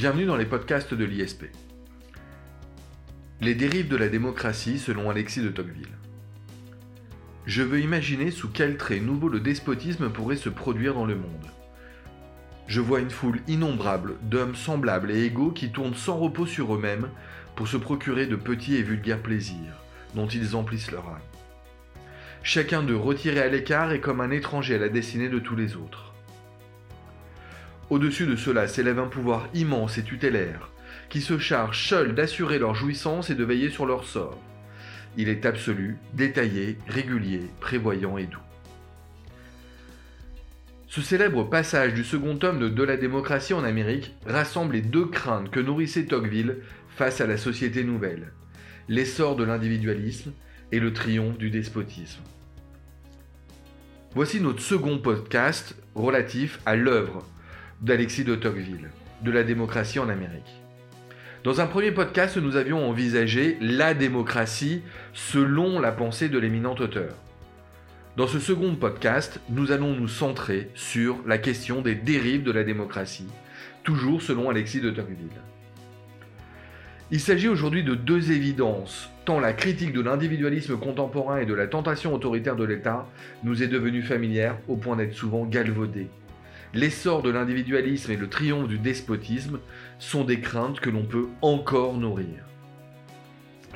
Bienvenue dans les podcasts de l'ISP. Les dérives de la démocratie selon Alexis de Tocqueville. Je veux imaginer sous quel trait nouveau le despotisme pourrait se produire dans le monde. Je vois une foule innombrable d'hommes semblables et égaux qui tournent sans repos sur eux-mêmes pour se procurer de petits et vulgaires plaisirs dont ils emplissent leur âme. Chacun d'eux retiré à l'écart est comme un étranger à la destinée de tous les autres. Au-dessus de cela s'élève un pouvoir immense et tutélaire, qui se charge seul d'assurer leur jouissance et de veiller sur leur sort. Il est absolu, détaillé, régulier, prévoyant et doux. Ce célèbre passage du second tome de De la démocratie en Amérique rassemble les deux craintes que nourrissait Tocqueville face à la société nouvelle, l'essor de l'individualisme et le triomphe du despotisme. Voici notre second podcast relatif à l'œuvre d'Alexis de Tocqueville, de la démocratie en Amérique. Dans un premier podcast, nous avions envisagé la démocratie selon la pensée de l'éminent auteur. Dans ce second podcast, nous allons nous centrer sur la question des dérives de la démocratie, toujours selon Alexis de Tocqueville. Il s'agit aujourd'hui de deux évidences, tant la critique de l'individualisme contemporain et de la tentation autoritaire de l'État nous est devenue familière au point d'être souvent galvaudée l'essor de l'individualisme et le triomphe du despotisme sont des craintes que l'on peut encore nourrir.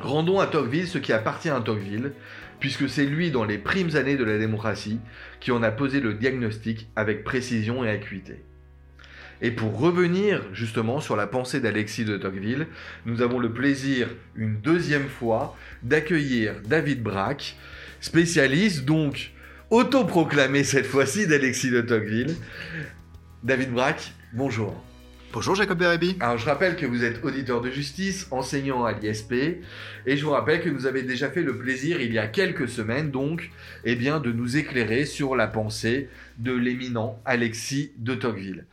Rendons à Tocqueville ce qui appartient à Tocqueville, puisque c'est lui, dans les primes années de la démocratie, qui en a posé le diagnostic avec précision et acuité. Et pour revenir justement sur la pensée d'Alexis de Tocqueville, nous avons le plaisir, une deuxième fois, d'accueillir David Braque, spécialiste donc autoproclamé cette fois-ci d'Alexis de Tocqueville. David Braque, bonjour. Bonjour Jacob Berebi. Alors je rappelle que vous êtes auditeur de justice, enseignant à l'ISP, et je vous rappelle que vous avez déjà fait le plaisir il y a quelques semaines donc, eh bien, de nous éclairer sur la pensée de l'éminent Alexis de Tocqueville.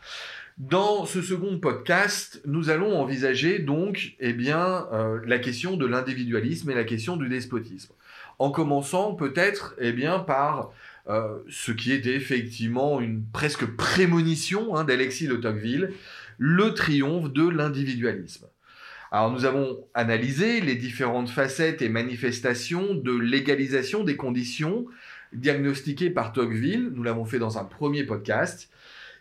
Dans ce second podcast, nous allons envisager donc eh bien, euh, la question de l'individualisme et la question du despotisme. En commençant peut-être eh bien, par euh, ce qui était effectivement une presque prémonition hein, d'Alexis de Tocqueville, le triomphe de l'individualisme. Alors nous avons analysé les différentes facettes et manifestations de légalisation des conditions diagnostiquées par Tocqueville, nous l'avons fait dans un premier podcast.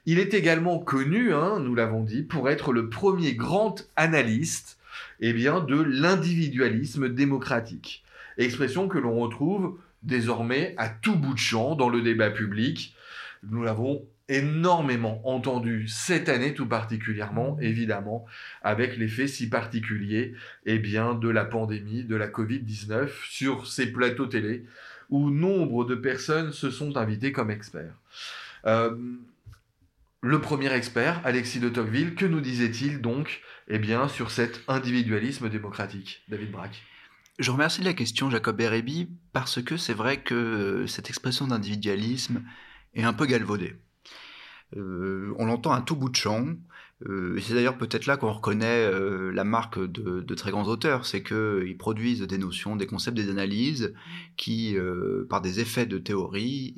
Il est également connu, hein, nous l'avons dit, pour être le premier grand analyste eh bien, de l'individualisme démocratique. Expression que l'on retrouve désormais à tout bout de champ dans le débat public. Nous l'avons énormément entendu cette année tout particulièrement, évidemment, avec l'effet si particulier eh bien, de la pandémie, de la Covid-19 sur ces plateaux télé où nombre de personnes se sont invitées comme experts. Euh, le premier expert, Alexis de Tocqueville, que nous disait-il donc eh bien, sur cet individualisme démocratique? David Braque je remercie la question, Jacob Berebi, parce que c'est vrai que euh, cette expression d'individualisme est un peu galvaudée. Euh, on l'entend à tout bout de champ, euh, c'est d'ailleurs peut-être là qu'on reconnaît euh, la marque de, très grands auteurs, c'est qu'ils produisent des notions, des concepts, des analyses qui, euh, par des effets de théorie,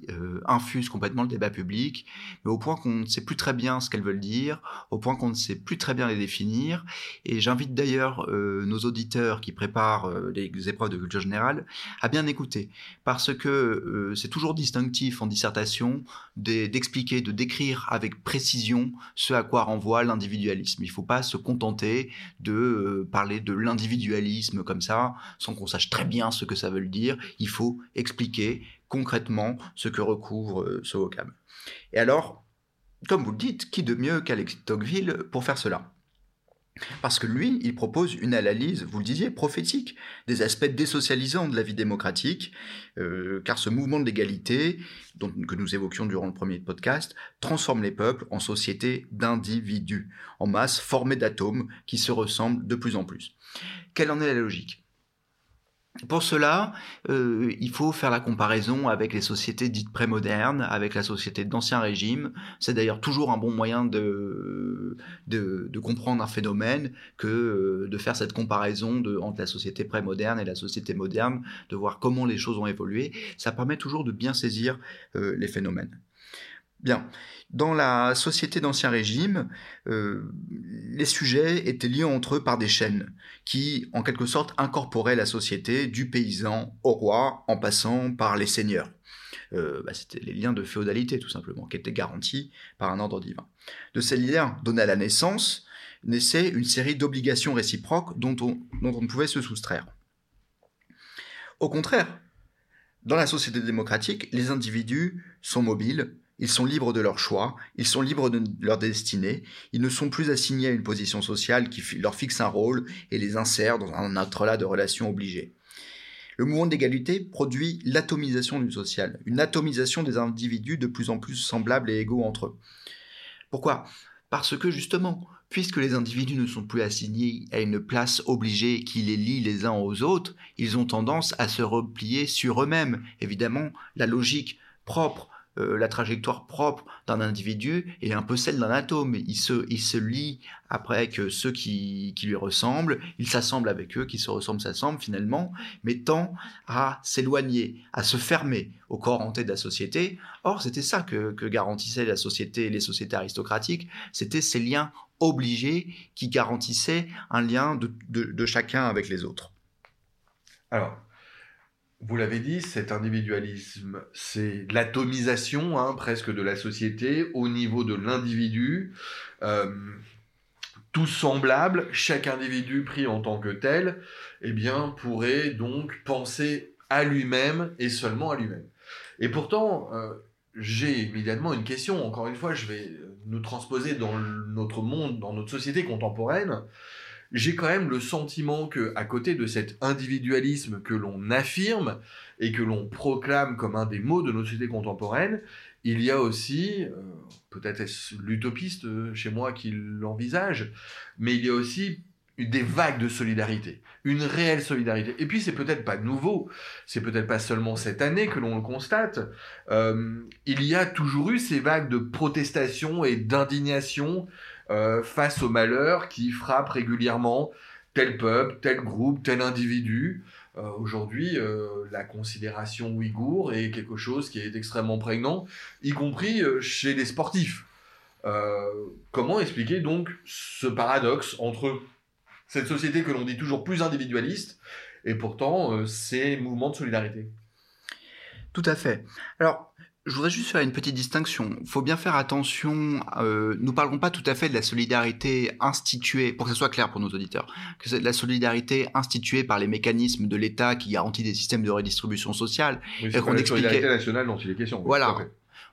infusent complètement le débat public, mais au point qu'on ne sait plus très bien ce qu'elles veulent dire, au point qu'on ne sait plus très bien les définir. Et j'invite d'ailleurs nos auditeurs qui préparent les épreuves de culture générale à bien écouter, parce que c'est toujours distinctif en dissertation d'expliquer, de décrire avec précision ce à quoi renvoie Il ne faut pas se contenter de euh, parler de l'individualisme comme ça, sans qu'on sache très bien ce que ça veut dire. Il faut expliquer concrètement ce que recouvre euh, ce vocable. Et alors, comme vous le dites, qui de mieux qu'Alex Tocqueville pour faire cela? Parce que lui, il propose une analyse, vous le disiez, prophétique des aspects désocialisants de la vie démocratique, euh, car ce mouvement de l'égalité, que nous évoquions durant le premier podcast, transforme les peuples en sociétés d'individus, en masse formée d'atomes qui se ressemblent de plus en plus. Quelle en est la logique? Pour cela, euh, il faut faire la comparaison avec les sociétés dites prémodernes, avec la société d'Ancien Régime. C'est d'ailleurs toujours un bon moyen de, de, comprendre un phénomène que euh, de faire cette comparaison entre la société prémoderne et la société moderne, de voir comment les choses ont évolué. Ça permet toujours de bien saisir euh, les phénomènes. Bien. Dans la société d'Ancien Régime, euh, les sujets étaient liés entre eux par des chaînes qui, en quelque sorte, incorporaient la société du paysan au roi en passant par les seigneurs. Euh, bah, C'était les liens de féodalité, tout simplement, qui étaient garantis par un ordre divin. De ces liens donnés à la naissance, naissait une série d'obligations réciproques dont on, dont on ne pouvait se soustraire. Au contraire, dans la société démocratique, les individus sont mobiles, ils sont libres de leur choix, ils sont libres de leur destinée, ils ne sont plus assignés à une position sociale qui leur fixe un rôle et les insère dans un entrelac de relations obligées. Le mouvement d'égalité produit l'atomisation du social, une atomisation des individus de plus en plus semblables et égaux entre eux. Pourquoi? Parce que justement, puisque les individus ne sont plus assignés à une place obligée qui les lie les uns aux autres, ils ont tendance à se replier sur eux-mêmes. Évidemment, la logique propre euh, la trajectoire propre d'un individu est un peu celle d'un atome. Il se, il se lie après que ceux qui, qui lui ressemblent, il s'assemble avec eux, qui se ressemblent s'assemblent finalement, mais tend à s'éloigner, à se fermer au corps entier de la société. Or, c'était ça que, que garantissaient la société, les sociétés aristocratiques, c'était ces liens obligés qui garantissaient un lien de, de, de chacun avec les autres. Alors, vous l'avez dit, cet individualisme, c'est l'atomisation hein, presque de la société au niveau de l'individu. Euh, tous semblables, chaque individu pris en tant que tel, eh bien, pourrait donc penser à lui-même et seulement à lui-même. Et pourtant, euh, j'ai immédiatement une question. Encore une fois, je vais nous transposer dans notre monde, dans notre société contemporaine j'ai quand même le sentiment que, à côté de cet individualisme que l'on affirme et que l'on proclame comme un des mots de notre société contemporaine, il y a aussi, euh, peut-être est-ce l'utopiste euh, chez moi qui l'envisage, mais il y a aussi des vagues de solidarité, une réelle solidarité. Et puis c'est peut-être pas nouveau, c'est peut-être pas seulement cette année que l'on le constate. Euh, il y a toujours eu ces vagues de protestation et d'indignation euh, face au malheur qui frappe régulièrement tel peuple, tel groupe, tel individu. Euh, aujourd'hui, euh, la considération ouïghour est quelque chose qui est extrêmement prégnant, y compris chez les sportifs. comment expliquer donc ce paradoxe entre cette société que l'on dit toujours plus individualiste et pourtant ces mouvements de solidarité? Tout à fait. Alors, je voudrais juste faire une petite distinction. Il faut bien faire attention. Euh, nous parlerons pas tout à fait de la solidarité instituée, pour que ce soit clair pour nos auditeurs, que c'est de la solidarité instituée par les mécanismes de l'État qui garantit des systèmes de redistribution sociale. Oui, c'est la solidarité nationale dont il est question. Voilà.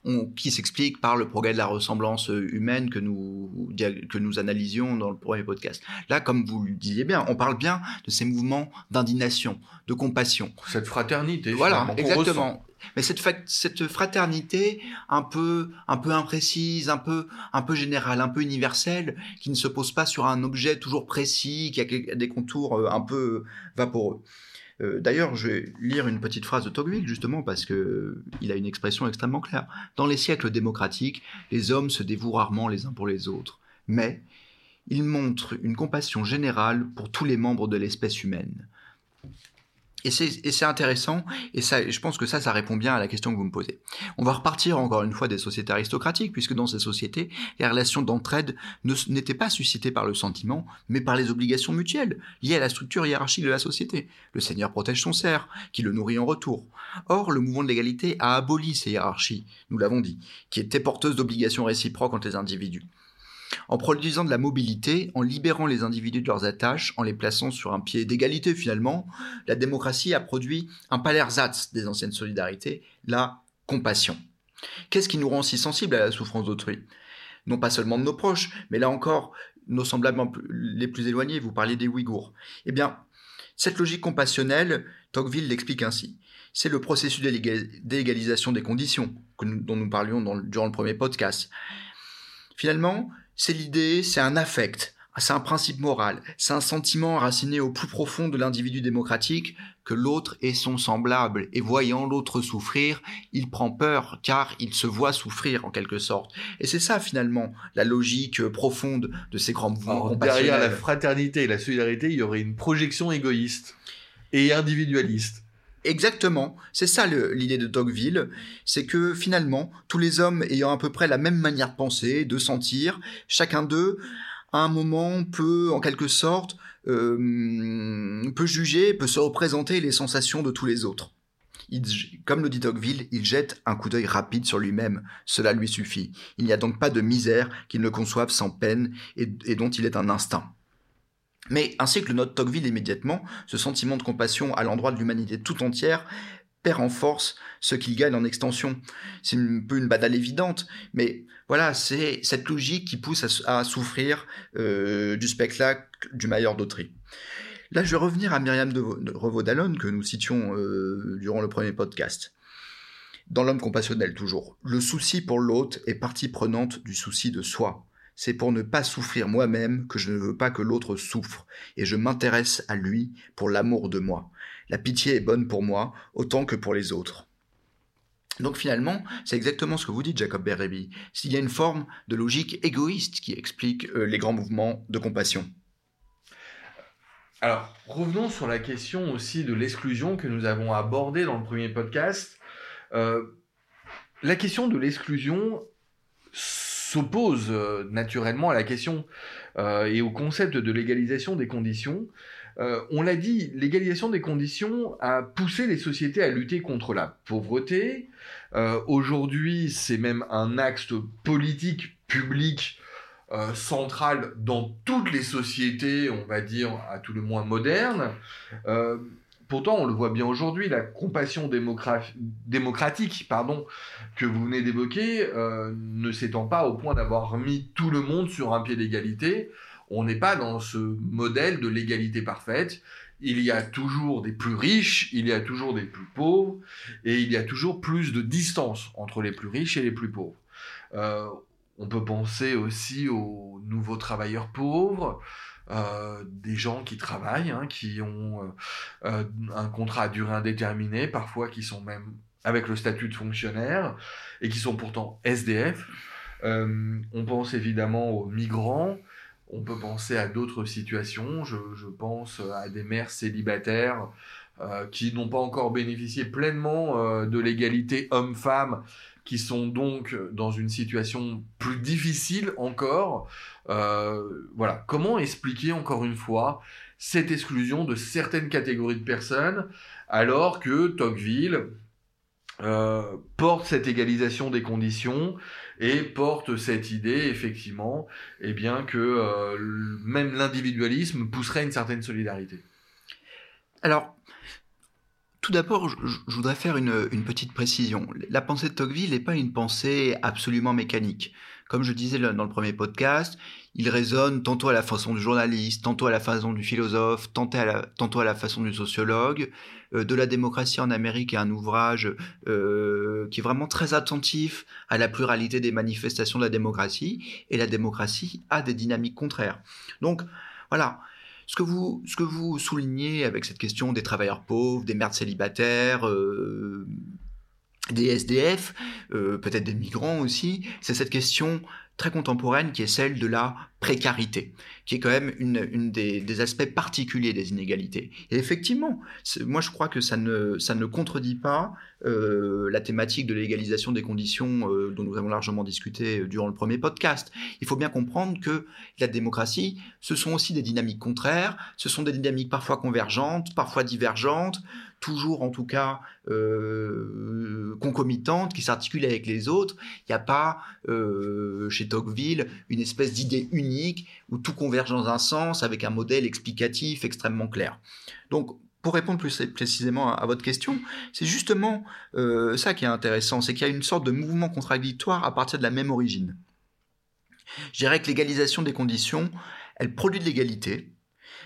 On, qui s'explique par le progrès de la ressemblance humaine que nous, que nous analysions dans le premier podcast. Là, comme vous le disiez bien, on parle bien de ces mouvements d'indignation, de compassion. Cette fraternité. Voilà, exactement mais cette, cette fraternité un peu, un peu imprécise, un peu, un peu générale, un peu universelle, qui ne se pose pas sur un objet toujours précis, qui a des contours euh, un peu vaporeux. Euh, d'ailleurs, je vais lire une petite phrase de Tocqueville, justement, parce que euh, a une expression extrêmement claire. Dans les siècles démocratiques, les hommes se dévouent rarement les uns pour les autres, mais ils montrent une compassion générale pour tous les membres de l'espèce humaine. Et c'est intéressant, et ça, je pense que ça, ça répond bien à la question que vous me posez. On va repartir encore une fois des sociétés aristocratiques, puisque dans ces sociétés, les relations d'entraide n'étaient pas suscitées par le sentiment, mais par les obligations mutuelles, liées à la structure hiérarchique de la société. Le seigneur protège son cerf, qui le nourrit en retour. Or, le mouvement de l'égalité a aboli ces hiérarchies, nous l'avons dit, qui étaient porteuses d'obligations réciproques entre les individus. En produisant de la mobilité, en libérant les individus de leurs attaches, en les plaçant sur un pied d'égalité finalement, la démocratie a produit un palersatz des anciennes solidarités, la compassion. Qu'est-ce qui nous rend si sensibles à la souffrance d'autrui? Non pas seulement de nos proches, mais là encore, nos semblables les plus éloignés, vous parliez des Ouïghours. Eh bien, cette logique compassionnelle, Tocqueville l'explique ainsi. C'est le processus d'égalisation des conditions dont nous parlions durant le premier podcast. Finalement, c'est l'idée, c'est un affect, c'est un principe moral, c'est un sentiment enraciné au plus profond de l'individu démocratique que l'autre est son semblable, et voyant l'autre souffrir, il prend peur, car il se voit souffrir en quelque sorte. Et c'est ça finalement la logique profonde de ces grands mouvements. derrière la fraternité et la solidarité, il y aurait une projection égoïste et individualiste. Exactement, c'est ça l'idée de Tocqueville, c'est que finalement, tous les hommes ayant à peu près la même manière de penser, de sentir, chacun d'eux, à un moment, peut en quelque sorte, euh, peut juger, peut se représenter les sensations de tous les autres. comme le dit Tocqueville, il jette un coup d'œil rapide sur lui-même, cela lui suffit. Il n'y a donc pas de misère qu'il ne conçoive sans peine et dont il est un instinct. Mais ainsi que le note Tocqueville immédiatement, ce sentiment de compassion à l'endroit de l'humanité tout entière perd en force ce qu'il gagne en extension. C'est un peu une badale évidente, mais voilà, c'est cette logique qui pousse à, souffrir euh, du spectacle du Maillard d'Autry. Là, je vais revenir à Myriam de, Revaud-Dallon, que nous citions euh, durant le premier podcast. Dans l'homme compassionnel, toujours. Le souci pour l'autre est partie prenante du souci de soi c'est pour ne pas souffrir moi-même que je ne veux pas que l'autre souffre, et je m'intéresse à lui pour l'amour de moi. La pitié est bonne pour moi autant que pour les autres. Donc finalement, c'est exactement ce que vous dites, Jacob Berrebi. S'il y a une forme de logique égoïste qui explique euh, les grands mouvements de compassion. Alors, revenons sur la question aussi de l'exclusion que nous avons abordée dans le premier podcast. Euh, la question de l'exclusion s'oppose euh, naturellement à la question euh, et au concept de légalisation des conditions. Euh, on l'a dit, l'égalisation des conditions a poussé les sociétés à lutter contre la pauvreté. Aujourd'hui, c'est même un axe politique public central dans toutes les sociétés, on va dire, à tout le moins modernes. Pourtant, on le voit bien aujourd'hui, la compassion démocratique pardon, que vous venez d'évoquer euh, ne s'étend pas au point d'avoir mis tout le monde sur un pied d'égalité. On n'est pas dans ce modèle de l'égalité parfaite. Il y a toujours des plus riches, il y a toujours des plus pauvres, et il y a toujours plus de distance entre les plus riches et les plus pauvres. Euh, on peut penser aussi aux nouveaux travailleurs pauvres, euh, des gens qui travaillent, hein, qui ont euh, euh, un contrat à durée indéterminée, parfois qui sont même avec le statut de fonctionnaire et qui sont pourtant SDF. on pense évidemment aux migrants, on peut penser à d'autres situations, je, je, pense à des mères célibataires qui n'ont pas encore bénéficié pleinement de l'égalité homme-femme qui sont donc dans une situation plus difficile encore. Euh, voilà, comment expliquer encore une fois cette exclusion de certaines catégories de personnes alors que Tocqueville euh, porte cette égalisation des conditions et porte cette idée effectivement eh bien que euh, même l'individualisme pousserait une certaine solidarité? Alors, tout d'abord, je, voudrais faire une, petite précision. La pensée de Tocqueville n'est pas une pensée absolument mécanique. Comme je disais dans le premier podcast, il résonne tantôt à la façon du journaliste, tantôt à la façon du philosophe, tantôt à la, tantôt à la façon du sociologue. Euh, de la démocratie en Amérique est un ouvrage euh, qui est vraiment très attentif à la pluralité des manifestations de la démocratie, et la démocratie a des dynamiques contraires. Donc, voilà, ce que vous, soulignez avec cette question des travailleurs pauvres, des mères célibataires, euh, des SDF, euh, peut-être des migrants aussi, c'est cette question très contemporaine qui est celle de la précarité, qui est quand même une, des, aspects particuliers des inégalités. Et effectivement, moi je crois que ça ne, ça ne contredit pas euh, la thématique de l'égalisation des conditions euh, dont nous avons largement discuté durant le premier podcast. Il faut bien comprendre que la démocratie, ce sont aussi des dynamiques contraires, ce sont des dynamiques parfois convergentes, parfois divergentes, toujours en tout cas euh, concomitantes, qui s'articulent avec les autres. Il n'y a pas chez Tocqueville une espèce d'idée unique où tout converge dans un sens avec un modèle explicatif extrêmement clair. Donc, pour répondre plus précisément à, votre question, c'est justement euh, ça qui est intéressant, c'est qu'il y a une sorte de mouvement contradictoire à partir de la même origine. Je dirais que l'égalisation des conditions, elle produit de l'égalité,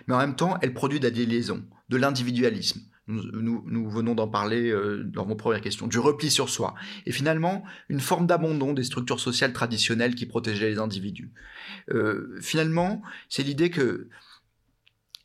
mais en même temps, elle produit de la déliaison, de l'individualisme. Nous, venons d'en parler euh, dans mon première question, du repli sur soi, et finalement une forme d'abandon des structures sociales traditionnelles qui protégeaient les individus. Euh, finalement, c'est l'idée que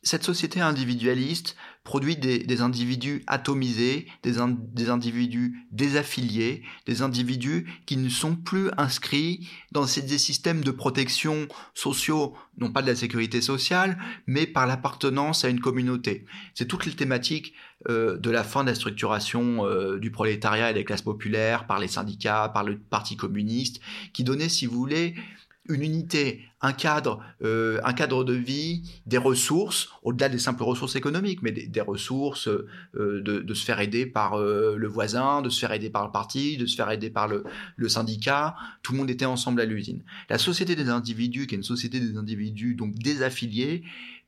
cette société individualiste produit des, individus atomisés, des, des, individus désaffiliés, des individus qui ne sont plus inscrits dans ces systèmes de protection sociaux, non pas de la sécurité sociale, mais par l'appartenance à une communauté. C'est toutes les thématiques de la fin de la structuration du prolétariat et des classes populaires par les syndicats, par le Parti communiste, qui donnait, si vous voulez, une unité, un cadre, euh, un cadre de vie, des ressources, au-delà des simples ressources économiques, mais des, ressources euh, de, se faire aider par euh, le voisin, de se faire aider par le parti, de se faire aider par le, le syndicat. Tout le monde était ensemble à l'usine. La société des individus, qui est une société des individus donc désaffiliés,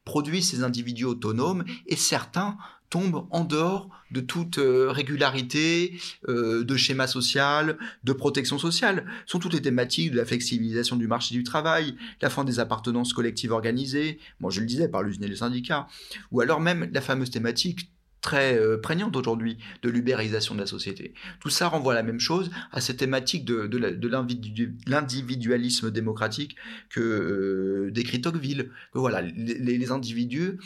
produit ces individus autonomes et certains tombe en dehors de toute euh, régularité, euh, de schéma social, de protection sociale. Ce sont toutes les thématiques de la flexibilisation du marché du travail, la fin des appartenances collectives organisées, moi je le disais, par l'usine et les syndicats, ou alors même la fameuse thématique très euh, prégnante aujourd'hui de l'ubérisation de la société. Tout ça renvoie la même chose, à cette thématique de, l'individualisme démocratique que décrit Tocqueville. Que voilà, les individus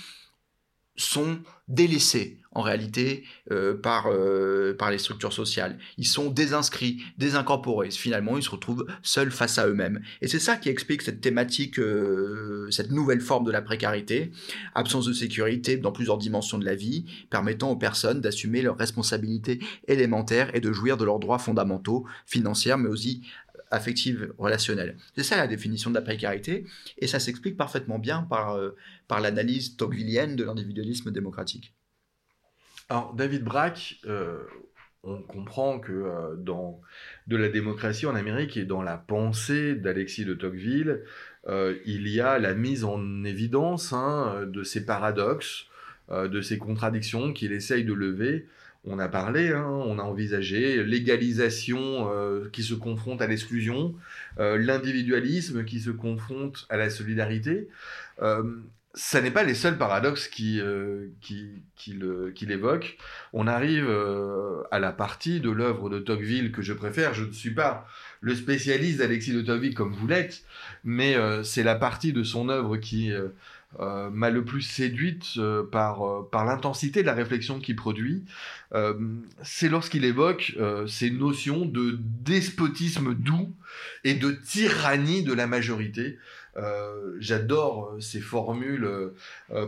sont délaissés en réalité euh, par, euh, par les structures sociales. Ils sont désinscrits, désincorporés. Finalement, ils se retrouvent seuls face à eux-mêmes. Et c'est ça qui explique cette thématique, euh, cette nouvelle forme de la précarité, absence de sécurité dans plusieurs dimensions de la vie, permettant aux personnes d'assumer leurs responsabilités élémentaires et de jouir de leurs droits fondamentaux, financiers, mais aussi affective relationnelle. C'est ça la définition de la précarité, et ça s'explique parfaitement bien par, euh, par l'analyse tocquevillienne de l'individualisme démocratique. Alors, David Braque, euh, on comprend que euh, dans de la démocratie en Amérique et dans la pensée d'Alexis de Tocqueville, il y a la mise en évidence hein, de ces paradoxes, de ces contradictions qu'il essaye de lever on a parlé, hein, on a envisagé l'égalisation euh, qui se confronte à l'exclusion, euh, l'individualisme qui se confronte à la solidarité. Euh, ça n'est pas les seuls paradoxes qui, évoque. On arrive à la partie de l'œuvre de Tocqueville que je préfère. Je ne suis pas le spécialiste d'Alexis de Tocqueville comme vous l'êtes, mais c'est la partie de son œuvre qui euh, m'a le plus séduite euh, par, euh, par l'intensité de la réflexion qu'il produit, c'est lorsqu'il évoque ces notions de despotisme doux et de tyrannie de la majorité. J'adore ces formules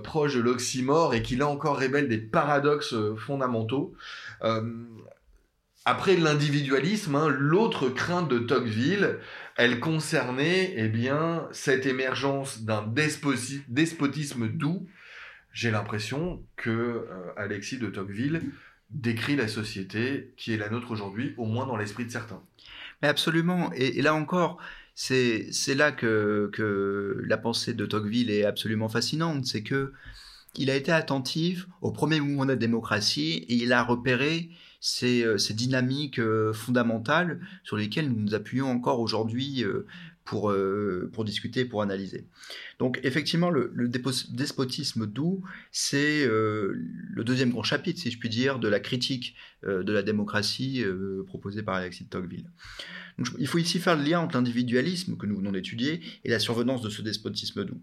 proches de l'oxymore et qui là encore révèlent des paradoxes fondamentaux. Après l'individualisme, hein, l'autre crainte de Tocqueville, elle concernait eh bien, cette émergence d'un despotisme doux. J'ai l'impression que euh, Alexis de Tocqueville décrit la société qui est la nôtre aujourd'hui, au moins dans l'esprit de certains. Mais absolument. Et, là encore, c'est là que, la pensée de Tocqueville est absolument fascinante. C'est que il a été attentif au premier mouvement de la démocratie et il a repéré ces, euh, dynamiques euh, fondamentales sur lesquelles nous nous appuyons encore aujourd'hui euh, pour, pour discuter, pour analyser. Donc effectivement, le, despotisme doux, c'est le deuxième grand chapitre, si je puis dire, de la critique de la démocratie proposée par Alexis de Tocqueville. il faut ici faire le lien entre l'individualisme que nous venons d'étudier et la survenance de ce despotisme doux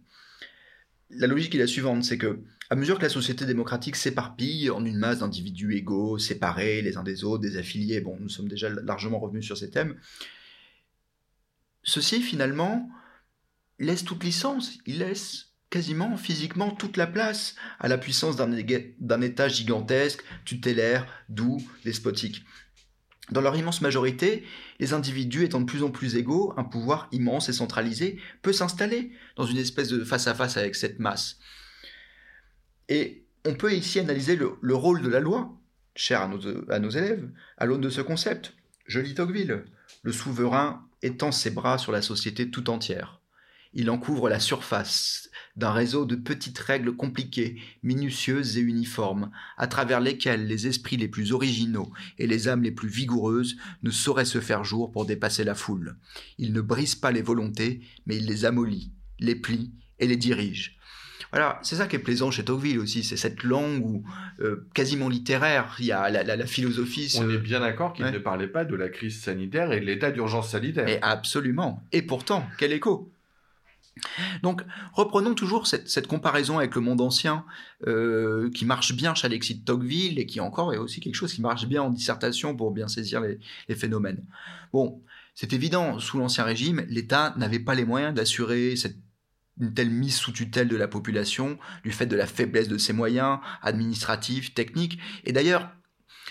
la logique est la suivante, c'est que à mesure que la société démocratique s'éparpille en une masse d'individus égaux, séparés les uns des autres, des affiliés, bon, nous sommes déjà largement revenus sur ces thèmes, ceci finalement laisse toute licence, il laisse quasiment physiquement toute la place à la puissance d'un État gigantesque, tutélaire, doux, despotique. Dans leur immense majorité, les individus étant de plus en plus égaux, un pouvoir immense et centralisé peut s'installer dans une espèce de face-à-face avec cette masse. Et on peut ici analyser le, rôle de la loi, cher à nos, à nos élèves, à l'aune de ce concept. Je lis Tocqueville, le souverain étend ses bras sur la société tout entière. Il en couvre la surface d'un réseau de petites règles compliquées, minutieuses et uniformes, à travers lesquelles les esprits les plus originaux et les âmes les plus vigoureuses ne sauraient se faire jour pour dépasser la foule. Il ne brise pas les volontés, mais il les amollit, les plie et les dirige. Voilà, c'est ça qui est plaisant chez Tocqueville aussi, c'est cette langue où, euh, quasiment littéraire, il y a la, philosophie. On est bien d'accord qu'il ne parlait pas de la crise sanitaire et de l'état d'urgence sanitaire. Et absolument. Et pourtant, quel écho donc, reprenons toujours cette, comparaison avec le monde ancien euh, qui marche bien chez Alexis de Tocqueville et qui encore est aussi quelque chose qui marche bien en dissertation pour bien saisir les, phénomènes. Bon, c'est évident, sous l'Ancien Régime, l'État n'avait pas les moyens d'assurer cette une telle mise sous tutelle de la population, du fait de la faiblesse de ses moyens administratifs, techniques. Et d'ailleurs,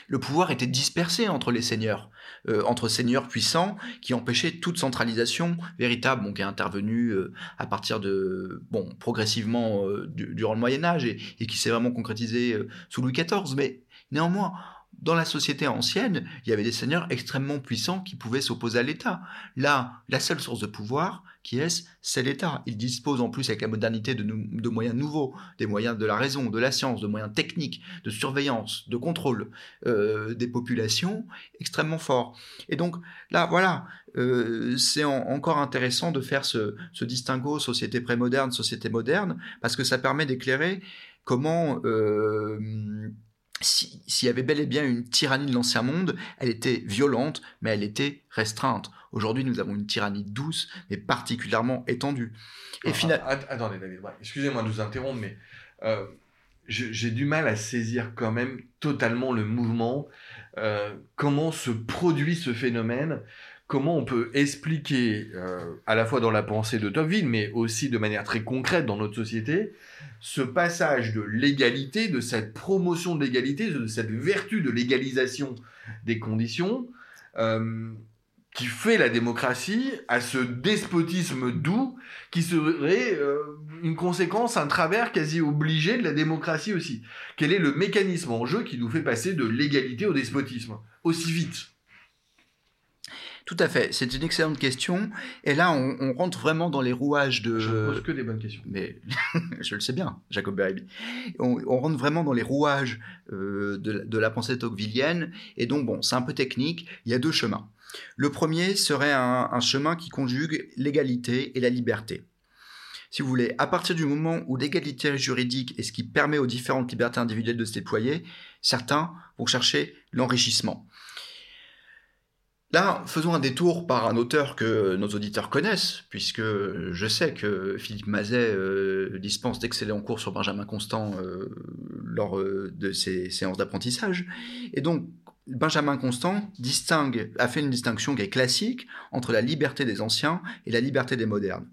le pouvoir était dispersé entre les seigneurs, euh, entre seigneurs puissants qui empêchaient toute centralisation véritable, qui est intervenue euh, à partir de, bon, progressivement euh, durant le Moyen Âge et, et qui s'est vraiment concrétisée sous Louis XIV. Mais néanmoins, dans la société ancienne, il y avait des seigneurs extrêmement puissants qui pouvaient s'opposer à l'État. Là, la seule source de pouvoir, qui est C'est l'État. Il dispose en plus avec la modernité de, moyens nouveaux, des moyens de la raison, de la science, de moyens techniques, de surveillance, de contrôle euh, des populations extrêmement forts. Et donc là, voilà, euh, c'est encore intéressant de faire ce, ce distinguo société prémoderne, société moderne, parce que ça permet d'éclairer comment... Euh, s'il y avait bel et bien une tyrannie de l'ancien monde, elle était violente, mais elle était restreinte. Aujourd'hui, nous avons une tyrannie douce, mais particulièrement étendue. Et ah, Attendez, David, excusez-moi de vous interrompre, mais euh, j'ai du mal à saisir quand même totalement le mouvement, euh, comment se produit ce phénomène, comment on peut expliquer, euh, à la fois dans la pensée de Tocqueville, mais aussi de manière très concrète dans notre société, ce passage de l'égalité, de cette promotion de l'égalité, de cette vertu de l'égalisation des conditions, euh, qui fait la démocratie, à ce despotisme doux, qui serait euh, une conséquence, un travers quasi obligé de la démocratie aussi. Quel est le mécanisme en jeu qui nous fait passer de l'égalité au despotisme aussi vite? Tout à fait, c'est une excellente question. Et là, on, rentre vraiment dans les rouages de. Je ne pose que des bonnes questions. Mais je le sais bien, Jacob Berry. On, rentre vraiment dans les rouages euh, de, la pensée tocquevillienne. Et donc, bon, c'est un peu technique. Il y a deux chemins. Le premier serait un, chemin qui conjugue l'égalité et la liberté. Si vous voulez, à partir du moment où l'égalité juridique est ce qui permet aux différentes libertés individuelles de se déployer, certains vont chercher l'enrichissement. Là, faisons un détour par un auteur que nos auditeurs connaissent, puisque je sais que Philippe Mazet euh, dispense d'excellents cours sur Benjamin Constant euh, lors euh, de ses séances d'apprentissage. Et donc, Benjamin Constant distingue, a fait une distinction qui est classique entre la liberté des anciens et la liberté des modernes.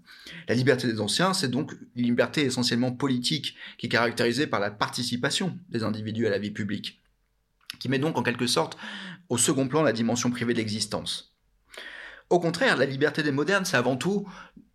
La liberté des anciens, c'est donc une liberté essentiellement politique qui est caractérisée par la participation des individus à la vie publique qui met donc en quelque sorte au second plan la dimension privée de l'existence. Au contraire, la liberté des modernes, c'est avant tout,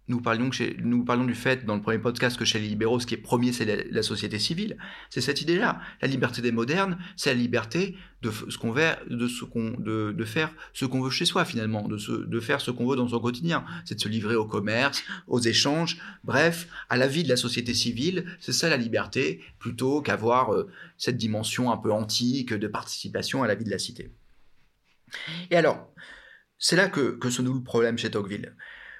nous parlions, du fait dans le premier podcast que chez les libéraux, ce qui est premier, c'est la, société civile. C'est cette idée-là. La liberté des modernes, c'est la liberté de, ce qu'on veut, de, faire ce qu'on veut chez soi finalement, de, de faire ce qu'on veut dans son quotidien. C'est de se livrer au commerce, aux échanges, bref, à la vie de la société civile. C'est ça la liberté, plutôt qu'avoir euh, cette dimension un peu antique de participation à la vie de la cité. Et alors, c'est là que, se noue le problème chez Tocqueville.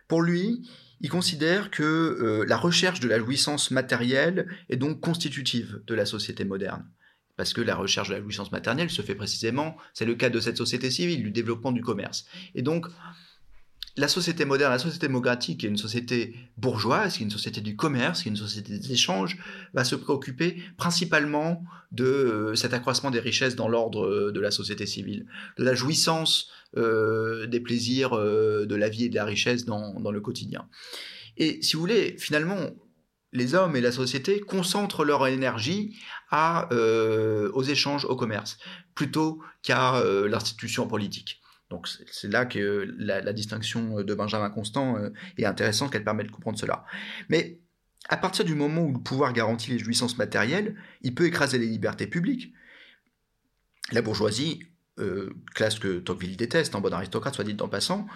Pour lui, il considère que euh, la recherche de la jouissance matérielle est donc constitutive de la société moderne. Parce que la recherche de la jouissance matérielle se fait précisément, c'est le cas de cette société civile, du développement du commerce. Et donc, la société moderne, la société démocratique, qui est une société bourgeoise, qui est une société du commerce, qui est une société des échanges, va se préoccuper principalement de euh, cet accroissement des richesses dans l'ordre euh, de la société civile, de la jouissance euh, des plaisirs de la vie et de la richesse dans, le quotidien. Et si vous voulez, finalement, les hommes et la société concentrent leur énergie aux échanges, au commerce, plutôt qu'à l'institution politique. Donc c'est là que la, distinction de Benjamin Constant euh, est intéressante, qu'elle permet de comprendre cela. Mais à partir du moment où le pouvoir garantit les jouissances matérielles, il peut écraser les libertés publiques. La bourgeoisie, euh, classe que Tocqueville déteste, en bon aristocrate, soit dit en passant,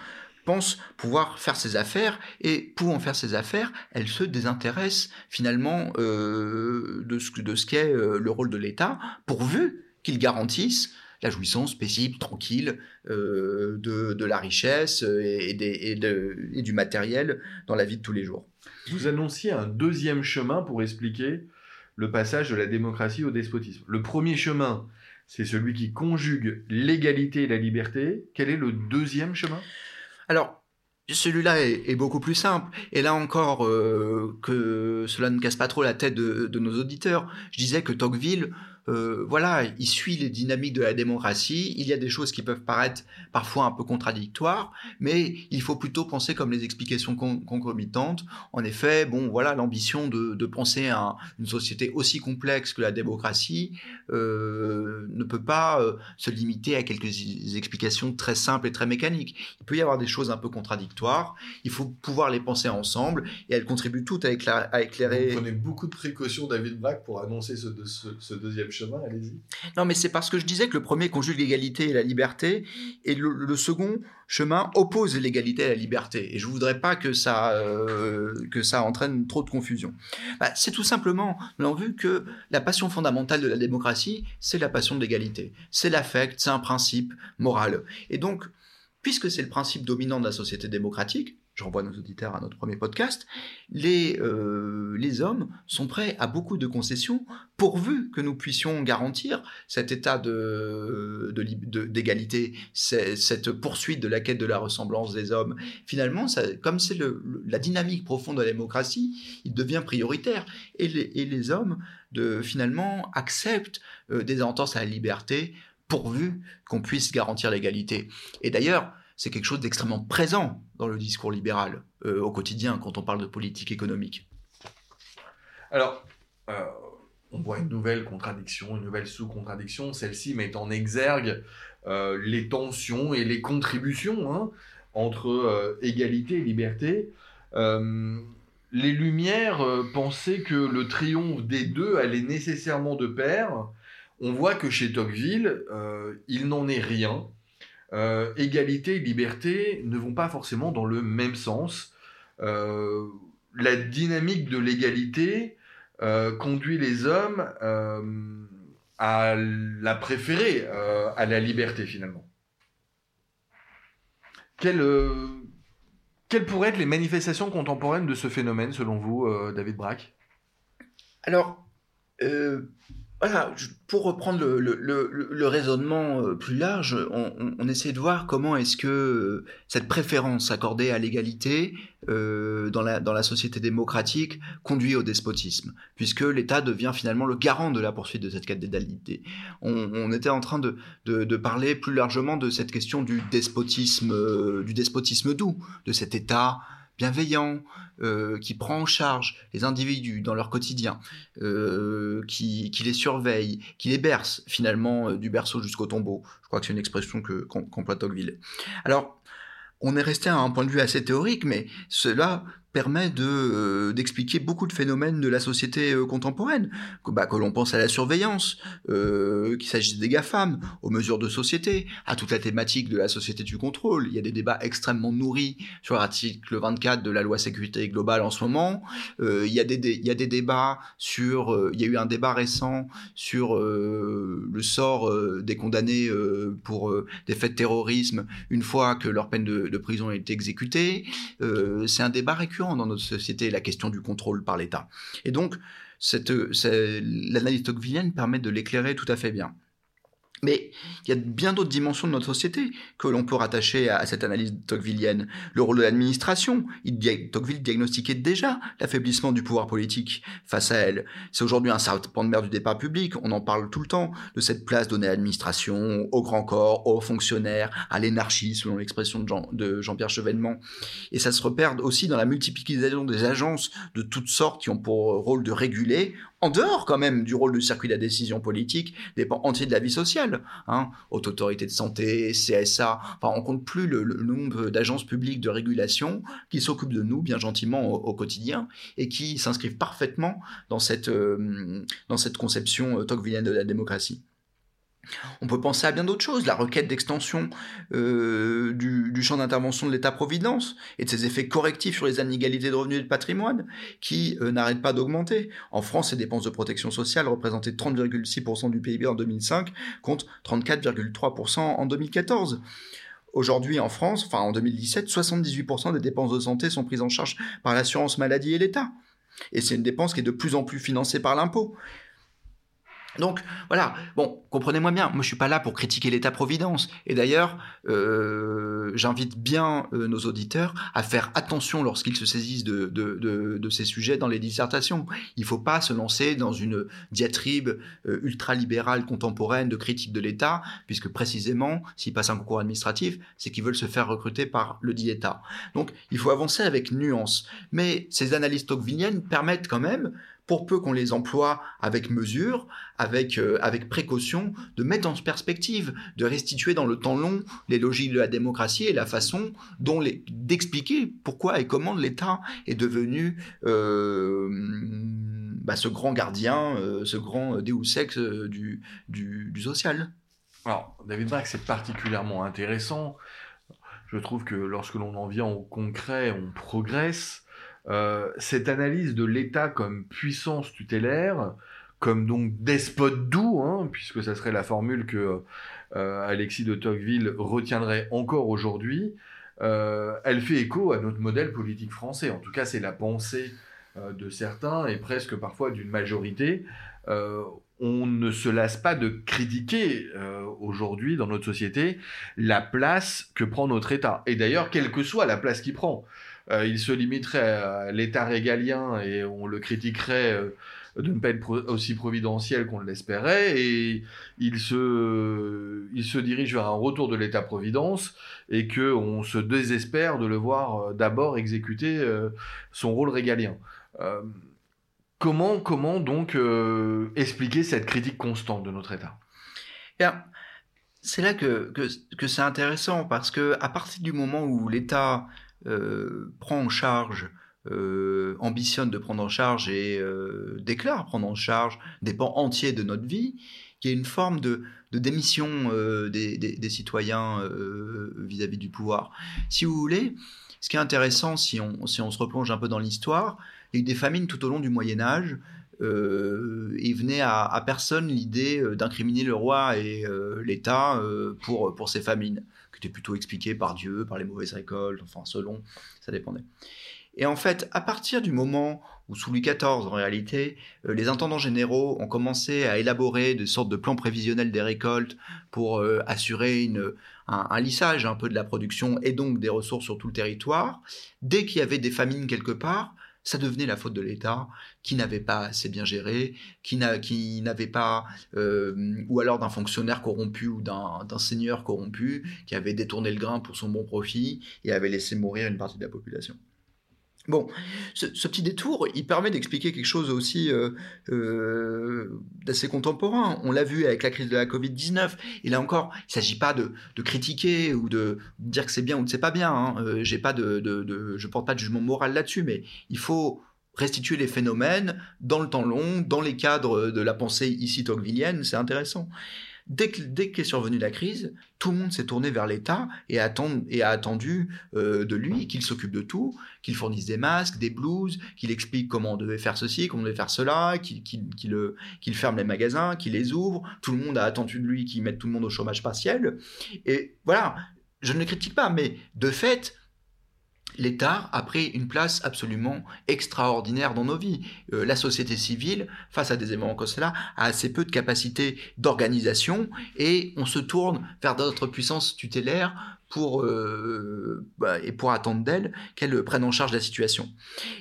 pense pouvoir faire ses affaires et pouvant faire ses affaires, elle se désintéresse finalement euh, de ce qu'est le rôle de l'État, pourvu qu'il garantisse la jouissance paisible, tranquille euh, de, la richesse et, et, du matériel dans la vie de tous les jours. Vous annonciez un deuxième chemin pour expliquer le passage de la démocratie au despotisme. Le premier chemin, c'est celui qui conjugue l'égalité et la liberté. Quel est le deuxième chemin? Alors, celui-là est, beaucoup plus simple. Et là encore, euh, que cela ne casse pas trop la tête de, nos auditeurs, je disais que Tocqueville euh, voilà, il suit les dynamiques de la démocratie. Il y a des choses qui peuvent paraître parfois un peu contradictoires, mais il faut plutôt penser comme les explications concomitantes. En effet, bon, voilà, l'ambition de, penser à une société aussi complexe que la démocratie euh, ne peut pas euh, se limiter à quelques explications très simples et très mécaniques. Il peut y avoir des choses un peu contradictoires. Il faut pouvoir les penser ensemble et elles contribuent toutes à, éclairer. Vous prenez beaucoup de précautions, David Braque, pour annoncer ce, ce deuxième Non, mais c'est parce que je disais que le premier conjugue l'égalité et la liberté, et le, second chemin oppose l'égalité et la liberté. Et je voudrais pas que ça, euh, que ça entraîne trop de confusion. Bah, c'est tout simplement, avons vu que la passion fondamentale de la démocratie, c'est la passion de l'égalité. C'est l'affect, c'est un principe moral. Et donc, puisque c'est le principe dominant de la société démocratique, je renvoie nos auditeurs à notre premier podcast, les, euh, les hommes sont prêts à beaucoup de concessions pourvu que nous puissions garantir cet état de, d'égalité, cette poursuite de la quête de la ressemblance des hommes. Finalement, comme c'est la dynamique profonde de la démocratie, il devient prioritaire. Et les, et les hommes, de, finalement, acceptent euh, des entorses à la liberté pourvu qu'on puisse garantir l'égalité. Et d'ailleurs, c'est quelque chose d'extrêmement présent dans le discours libéral euh, au quotidien quand on parle de politique économique. Alors, euh, on voit une nouvelle contradiction, une nouvelle sous-contradiction, celle-ci met en exergue euh, les tensions et les contributions hein, entre égalité et liberté. les Lumières pensaient que le triomphe des deux allait nécessairement de pair. On voit que chez Tocqueville, il n'en est rien. Euh, égalité et liberté ne vont pas forcément dans le même sens. Euh, la dynamique de l'égalité euh, conduit les hommes à la préférer à la liberté finalement. Quelles, pourraient être les manifestations contemporaines de ce phénomène selon vous, David Braque? Alors, voilà, pour reprendre le, raisonnement euh, plus large, on, essaie de voir comment est-ce que euh, cette préférence accordée à l'égalité euh, dans, la, société démocratique conduit au despotisme, puisque l'État devient finalement le garant de la poursuite de cette quête d'égalité. On, était en train de, de, parler plus largement de cette question du despotisme, du despotisme doux, de cet État bienveillant, euh, qui prend en charge les individus dans leur quotidien, euh, qui, les surveille, qui les berce finalement euh, du berceau jusqu'au tombeau. Je crois que c'est une expression que qu'emploie Tocqueville. Alors, on est resté à un point de vue assez théorique, mais cela permet de euh, d'expliquer beaucoup de phénomènes de la société euh, contemporaine, que, bah, que l'on pense à la surveillance, euh, qu'il s'agisse des GAFAM, aux mesures de société, à toute la thématique de la société du contrôle. Il y a des débats extrêmement nourris sur l'article 24 de la loi sécurité globale en ce moment. Il, y a des, il y a des débats sur... Il y a eu un débat récent sur le sort des condamnés pour des faits de terrorisme une fois que leur peine de, de prison a été exécutée. C'est un débat récurrent dans notre société, la question du contrôle par l'État. Et donc, l'analyse tocquevillienne permet de l'éclairer tout à fait bien. Mais il y a bien d'autres dimensions de notre société que l'on peut rattacher à, cette analyse tocquevillienne. Le rôle de l'administration, Tocqueville diagnostiquait déjà l'affaiblissement du pouvoir politique face à elle. C'est aujourd'hui un serpent de mer du débat public, on en parle tout le temps, de cette place donnée à l'administration, au grand corps, aux fonctionnaires, à l'énarchie, selon l'expression de Jean-Pierre Chevènement. Et ça se repère aussi dans la multiplication des agences de toutes sortes qui ont pour rôle de réguler, en dehors quand même du rôle du circuit de la décision politique, des pans de la vie sociale. Hein, Haute autorité de santé, CSA, enfin on compte plus le, nombre d'agences publiques de régulation qui s'occupent de nous bien gentiment au, quotidien et qui s'inscrivent parfaitement dans cette, euh, dans cette conception euh, tocquevillienne de la démocratie. On peut penser à bien d'autres choses, la requête d'extension euh, du, champ d'intervention de l'État-providence et de ses effets correctifs sur les inégalités de revenus et de patrimoine qui euh, n'arrêtent pas d'augmenter. En France, les dépenses de protection sociale représentaient 30,6% du PIB en 2005 contre 34,3% en 2014. Aujourd'hui, en France, enfin en 2017, 78% des dépenses de santé sont prises en charge par l'assurance maladie et l'État. Et c'est une dépense qui est de plus en plus financée par l'impôt. Donc voilà, bon, comprenez-moi bien, moi je suis pas là pour critiquer l'État-providence. Et d'ailleurs, euh, j'invite bien euh, nos auditeurs à faire attention lorsqu'ils se saisissent de, ces sujets dans les dissertations. Il faut pas se lancer dans une diatribe euh, ultralibérale contemporaine de critique de l'État, puisque précisément, s'ils passent un concours administratif, c'est qu'ils veulent se faire recruter par le dit État. Donc il faut avancer avec nuance. Mais ces analyses tocqueviliennes permettent quand même pour peu qu'on les emploie avec mesure, avec, euh, avec précaution, de mettre en perspective, de restituer dans le temps long les logiques de la démocratie et la façon dont les, d'expliquer pourquoi et comment l'État est devenu euh, bah, ce grand gardien, euh, ce grand Deus ex du, du, social. Alors, David Braque, c'est particulièrement intéressant. Je trouve que lorsque l'on en vient au concret, on progresse. Euh, cette analyse de l'État comme puissance tutélaire, comme donc despote doux, hein, puisque ça serait la formule que euh, Alexis de Tocqueville retiendrait encore aujourd'hui, euh, elle fait écho à notre modèle politique français. En tout cas, c'est la pensée de certains et presque parfois d'une majorité. on ne se lasse pas de critiquer aujourd'hui dans notre société la place que prend notre État. Et d'ailleurs, quelle que soit la place qu'il prend. Euh, il se limiterait à l'État régalien et on le critiquerait euh, de ne pas être aussi providentiel qu'on l'espérait et il se, il se dirige vers un retour de l'État-providence et qu'on se désespère de le voir euh, d'abord exécuter son rôle régalien. comment, comment donc expliquer cette critique constante de notre État? C'est là que, que, que c'est intéressant parce que à partir du moment où l'État euh, prend en charge, euh, ambitionne de prendre en charge et euh, déclare prendre en charge des pans entiers de notre vie, qui est une forme de, démission des, citoyens vis-à-vis du pouvoir. Si vous voulez, ce qui est intéressant, si on, se replonge un peu dans l'histoire, il y a eu des famines tout au long du Moyen Âge. Euh, il venait à, personne l'idée d'incriminer le roi et l'État pour ces famines était plutôt expliqué par Dieu, par les mauvaises récoltes, enfin selon, ça dépendait. Et en fait, à partir du moment où, sous Louis XIV, en réalité, euh, les intendants généraux ont commencé à élaborer des sortes de plans prévisionnels des récoltes pour euh, assurer un, lissage un peu de la production et donc des ressources sur tout le territoire, dès qu'il y avait des famines quelque part, ça devenait la faute de l'État qui n'avait pas assez bien géré, qui n'avait pas, euh, ou alors d'un fonctionnaire corrompu ou d'un seigneur corrompu qui avait détourné le grain pour son bon profit et avait laissé mourir une partie de la population. Bon, ce, petit détour, il permet d'expliquer quelque chose aussi euh, euh, d'assez contemporain. On l'a vu avec la crise de la Covid-19. Et là encore, il ne s'agit pas de, critiquer ou de dire que c'est bien ou que c'est pas bien. Hein. Euh, je porte pas de jugement moral là-dessus, mais il faut restituer les phénomènes dans le temps long, dans les cadres de la pensée ici tocquevillienne. C'est intéressant. Dès qu'est survenue la crise, tout le monde s'est tourné vers l'État et, a attendu euh, de lui qu'il s'occupe de tout, qu'il fournisse des masques, des blouses, qu'il explique comment on devait faire ceci, comment on devait faire cela, qu'il ferme les magasins, qu'il les ouvre. Tout le monde a attendu de lui qu'il mette tout le monde au chômage partiel. Et voilà, je ne le critique pas, mais de fait, l'État a pris une place absolument extraordinaire dans nos vies. Euh, la société civile, face à des événements comme cela, a assez peu de capacité d'organisation et on se tourne vers d'autres puissances tutélaires euh, bah, et pour attendre d'elle qu'elle prenne en charge la situation.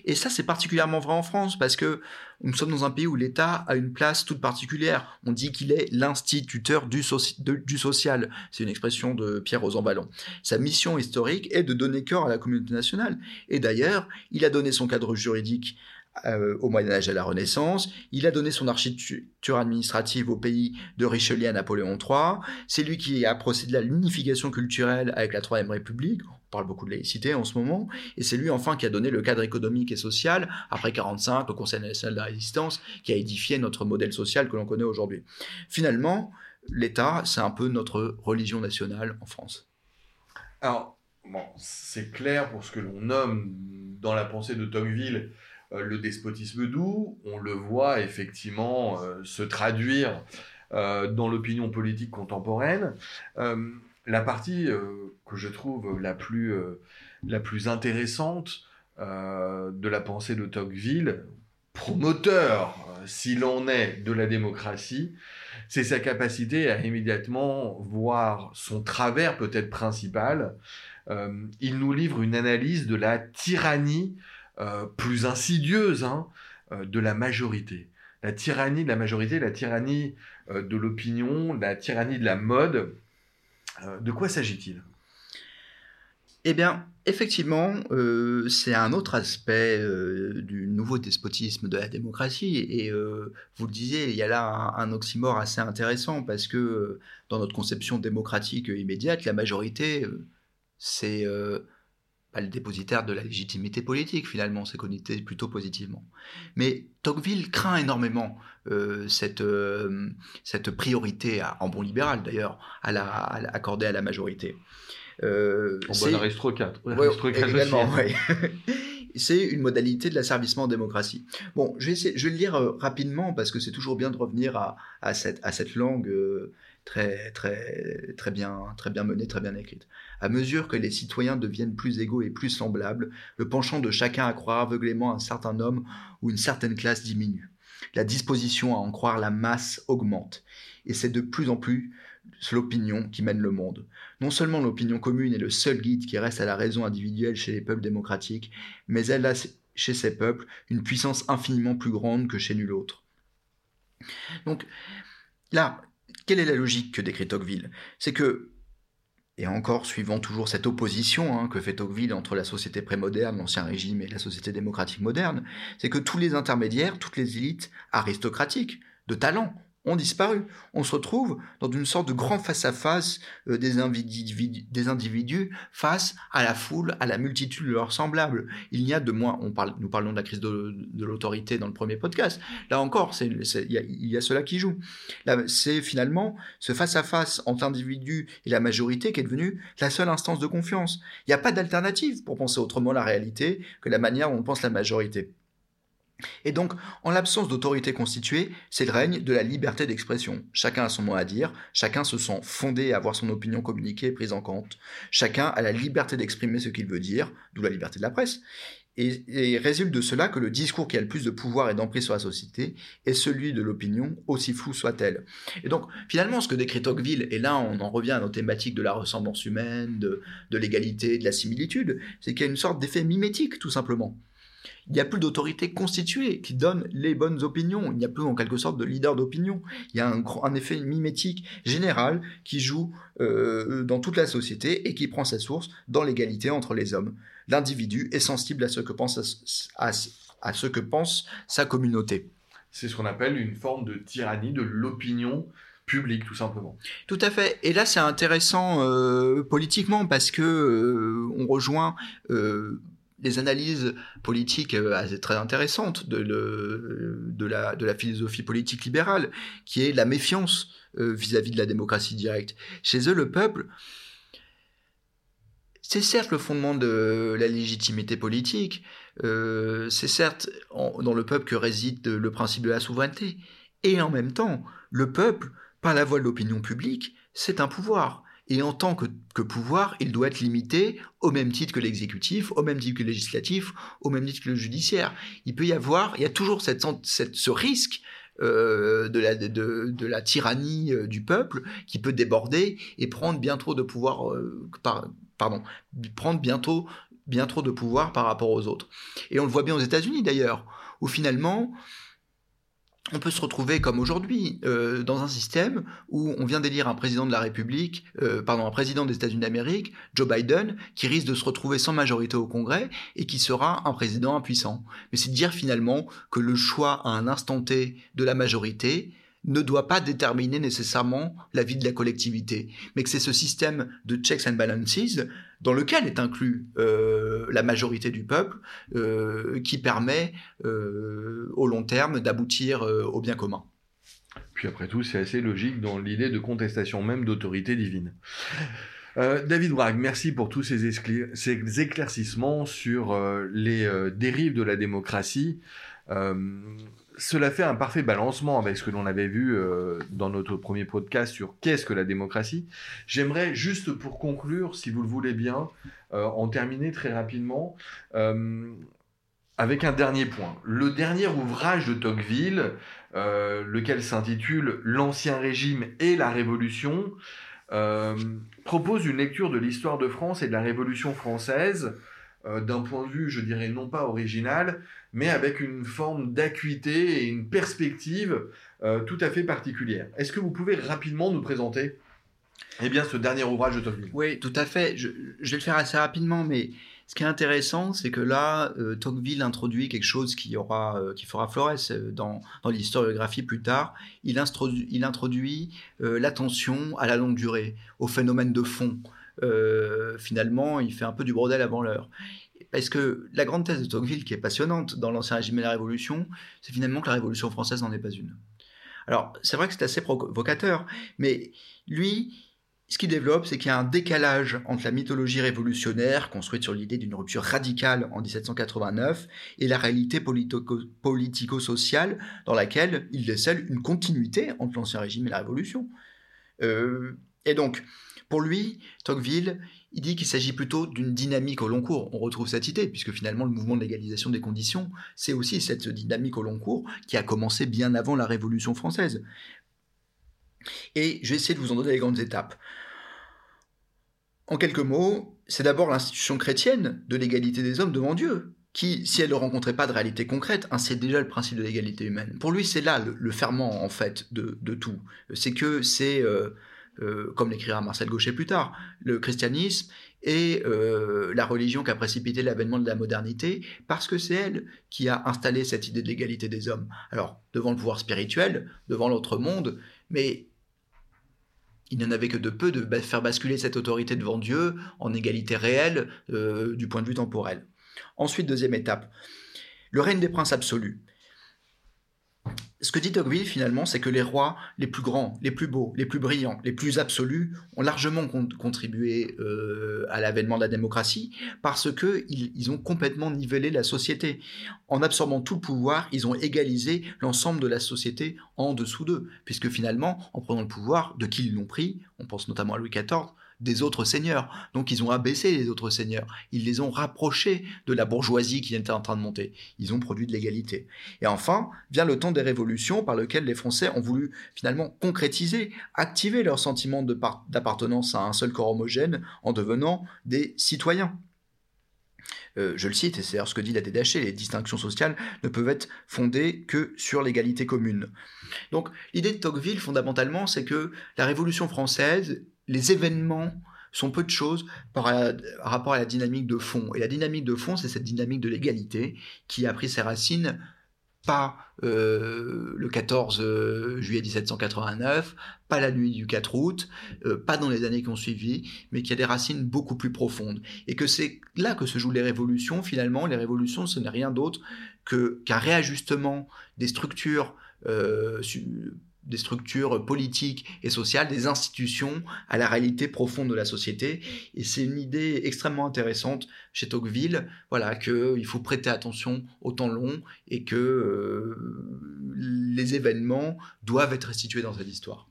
Et ça, c'est particulièrement vrai en France parce que nous sommes dans un pays où l'État a une place toute particulière. On dit qu'il est l'instituteur du, du, social. C'est une expression de Pierre Rosanvallon. Sa mission historique est de donner cœur à la communauté nationale. Et d'ailleurs, il a donné son cadre juridique euh, au Moyen Âge et à la Renaissance. Il a donné son architecture administrative au pays de Richelieu à Napoléon III. C'est lui qui a procédé à l'unification culturelle avec la Troisième République. On parle beaucoup de laïcité en ce moment. Et c'est lui enfin qui a donné le cadre économique et social, après 45, au Conseil national de la résistance, qui a édifié notre modèle social que l'on connaît aujourd'hui. Finalement, l'État, c'est un peu notre religion nationale en France. Alors, bon, c'est clair pour ce que l'on nomme dans la pensée de Tocqueville le despotisme doux, on le voit effectivement euh, se traduire euh, dans l'opinion politique contemporaine. la partie que je trouve la plus, la plus intéressante de la pensée de Tocqueville, promoteur, s'il en est, de la démocratie, c'est sa capacité à immédiatement voir son travers peut-être principal. il nous livre une analyse de la tyrannie plus insidieuse hein, de la majorité. La tyrannie de la majorité, la tyrannie de l'opinion, la tyrannie de la mode. de quoi s'agit-il? Eh bien, effectivement, euh, c'est un autre aspect euh, du nouveau despotisme de la démocratie. Et euh, vous le disiez, il y a là un, oxymore assez intéressant parce que dans notre conception démocratique immédiate, la majorité, c'est pas le dépositaire de la légitimité politique, finalement, c'est connoté plutôt positivement. Mais Tocqueville craint énormément cette, cette priorité, en bon libéral d'ailleurs, à la, à, accordée à la majorité. Euh, en bon aristocrate. c'est une modalité de l'asservissement en démocratie. Bon, je vais, essayer, je vais le lire euh, rapidement parce que c'est toujours bien de revenir à, à, cette, à cette langue euh, très, très, très, bien, très bien menée, très bien écrite. À mesure que les citoyens deviennent plus égaux et plus semblables, le penchant de chacun à croire aveuglément un certain homme ou une certaine classe diminue. La disposition à en croire la masse augmente. Et c'est de plus en plus l'opinion qui mène le monde. Non seulement l'opinion commune est le seul guide qui reste à la raison individuelle chez les peuples démocratiques, mais elle a chez ces peuples une puissance infiniment plus grande que chez nul autre. Donc là, quelle est la logique que décrit Tocqueville? C'est que, et encore suivant toujours cette opposition hein, que fait Tocqueville entre la société prémoderne, l'ancien régime et la société démocratique moderne, c'est que tous les intermédiaires, toutes les élites aristocratiques, de talent, ont disparu. On se retrouve dans une sorte de grand face-à-face euh, des, individus, des, individus, face à la foule, à la multitude de leurs semblables. Il n'y a de moins, nous parlons de la crise de, l'autorité dans le premier podcast, là encore, il y, a cela qui joue. C'est finalement ce face-à-face entre l'individu et la majorité qui est devenu la seule instance de confiance. Il n'y a pas d'alternative pour penser autrement la réalité que la manière dont on pense la majorité. Et donc, en l'absence d'autorité constituée, c'est le règne de la liberté d'expression. Chacun a son mot à dire, chacun se sent fondé à avoir son opinion communiquée et prise en compte. Chacun a la liberté d'exprimer ce qu'il veut dire, d'où la liberté de la presse. Et, et, résulte de cela que le discours qui a le plus de pouvoir et d'emprise sur la société est celui de l'opinion, aussi flou soit-elle. Et donc, finalement, ce que décrit Tocqueville, et là on en revient à nos thématiques de la ressemblance humaine, de, de l'égalité, de la similitude, c'est qu'il y a une sorte d'effet mimétique, tout simplement il n'y a plus d'autorité constituée qui donne les bonnes opinions. Il n'y a plus en quelque sorte de leader d'opinion. Il y a un, effet mimétique général qui joue euh, dans toute la société et qui prend sa source dans l'égalité entre les hommes. L'individu est sensible à ce que pense, à, ce que pense sa communauté. C'est ce qu'on appelle une forme de tyrannie de l'opinion publique, tout simplement. Tout à fait. Et là, c'est intéressant euh, politiquement parce que euh, on rejoint des analyses politiques euh, très intéressantes de, la, philosophie politique libérale, qui est la méfiance euh, vis-à-vis de la démocratie directe. Chez eux, le peuple, c'est certes le fondement de la légitimité politique, euh, c'est certes dans le peuple que réside le principe de la souveraineté, et en même temps, le peuple, par la voie de l'opinion publique, c'est un pouvoir. Et en tant que, pouvoir, il doit être limité au même titre que l'exécutif, au même titre que le législatif, au même titre que le judiciaire. Il peut y avoir, il y a toujours ce risque euh, de, la, tyrannie euh, du peuple qui peut déborder et prendre bien trop de pouvoir, euh, pardon, prendre bientôt bien trop de pouvoir par rapport aux autres. Et on le voit bien aux États-Unis d'ailleurs, où finalement on peut se retrouver comme aujourd'hui euh, dans un système où on vient d'élire un président de la République, euh, pardon, un président des États-Unis d'Amérique, Joe Biden, qui risque de se retrouver sans majorité au Congrès et qui sera un président impuissant. Mais c'est dire finalement que le choix à un instant T de la majorité ne doit pas déterminer nécessairement la vie de la collectivité, mais que c'est ce système de checks and balances dans lequel est inclus euh, la majorité du peuple euh, qui permet euh, au long terme d'aboutir au bien commun. Puis après tout, c'est assez logique dans l'idée de contestation même d'autorité divine. David Bragg, merci pour tous ces, ces éclaircissements sur les dérives de la démocratie cela fait un parfait balancement avec ce que l'on avait vu euh, dans notre premier podcast sur qu'est-ce que la démocratie. J'aimerais juste pour conclure, si vous le voulez bien, euh, en terminer très rapidement, euh, avec un dernier point. Le dernier ouvrage de Tocqueville, lequel s'intitule L'Ancien Régime et la Révolution, propose une lecture de l'histoire de France et de la Révolution française euh, d'un point de vue, je dirais, non pas original, mais avec une forme d'acuité et une perspective tout à fait particulière. Est-ce que vous pouvez rapidement nous présenter eh bien, ce dernier ouvrage de Tocqueville Oui, tout à fait. Je, vais le faire assez rapidement, mais ce qui est intéressant, c'est que là, euh, Tocqueville introduit quelque chose qui, aura, euh, qui fera Flores euh, dans, dans l'historiographie plus tard. Il il introduit l'attention à la longue durée, au phénomène de fond. Finalement, il fait un peu du bordel avant l'heure. Parce que la grande thèse de Tocqueville, qui est passionnante dans l'Ancien Régime et la Révolution, c'est finalement que la Révolution française n'en est pas une. Alors, c'est vrai que c'est assez provocateur, mais lui, ce qu'il développe, c'est qu'il y a un décalage entre la mythologie révolutionnaire, construite sur l'idée d'une rupture radicale en 1789, et la réalité politico-sociale dans laquelle il décèle une continuité entre l'Ancien Régime et la Révolution. Euh, et donc, pour lui, Tocqueville, il dit qu'il s'agit plutôt d'une dynamique au long cours. On retrouve cette idée, puisque finalement le mouvement de l'égalisation des conditions, c'est aussi cette dynamique au long cours qui a commencé bien avant la Révolution française. Et je vais essayer de vous en donner les grandes étapes. En quelques mots, c'est d'abord l'institution chrétienne de l'égalité des hommes devant Dieu, qui, si elle ne rencontrait pas de réalité concrète, c'est déjà le principe de l'égalité humaine. Pour lui, c'est là le, ferment, en fait, de, tout. C'est que c'est, euh, euh, comme l'écrira Marcel Gaucher plus tard, le christianisme et euh, la religion qui a précipité l'avènement de la modernité, parce que c'est elle qui a installé cette idée de l'égalité des hommes. Alors, devant le pouvoir spirituel, devant l'autre monde, mais il n'en avait que de peu de faire basculer cette autorité devant Dieu en égalité réelle euh, du point de vue temporel. Ensuite, deuxième étape, le règne des princes absolus ce que dit Tocqueville finalement, c'est que les rois les plus grands, les plus beaux, les plus brillants, les plus absolus ont largement contribué euh, à l'avènement de la démocratie parce que ils, ont complètement nivelé la société. En absorbant tout le pouvoir, ils ont égalisé l'ensemble de la société en dessous d'eux, puisque finalement, en prenant le pouvoir, de qui ils l'ont pris, on pense notamment à Louis XIV, des autres seigneurs. Donc ils ont abaissé les autres seigneurs. Ils les ont rapprochés de la bourgeoisie qui était en train de monter. Ils ont produit de l'égalité. Et enfin, vient le temps des révolutions par lequel les Français ont voulu finalement concrétiser, activer leur sentiment d'appartenance à un seul corps homogène en devenant des citoyens. Euh, je le cite, et c'est ce que dit la DDH, les distinctions sociales ne peuvent être fondées que sur l'égalité commune. Donc l'idée de Tocqueville, fondamentalement, c'est que la Révolution française les événements sont peu de choses par, rapport à la dynamique de fond. Et la dynamique de fond, c'est cette dynamique de l'égalité qui a pris ses racines pas euh, le 14 euh, juillet 1789, pas la nuit du 4 août, euh, pas dans les années qui ont suivi, mais qui a des racines beaucoup plus profondes. Et que c'est là que se jouent les révolutions. Finalement, les révolutions, ce n'est rien d'autre qu'un réajustement des structures des structures politiques et sociales, des institutions à la réalité profonde de la société. Et c'est une idée extrêmement intéressante chez Tocqueville, voilà, qu'il faut prêter attention au temps long et que euh, les événements doivent être restitués dans cette histoire.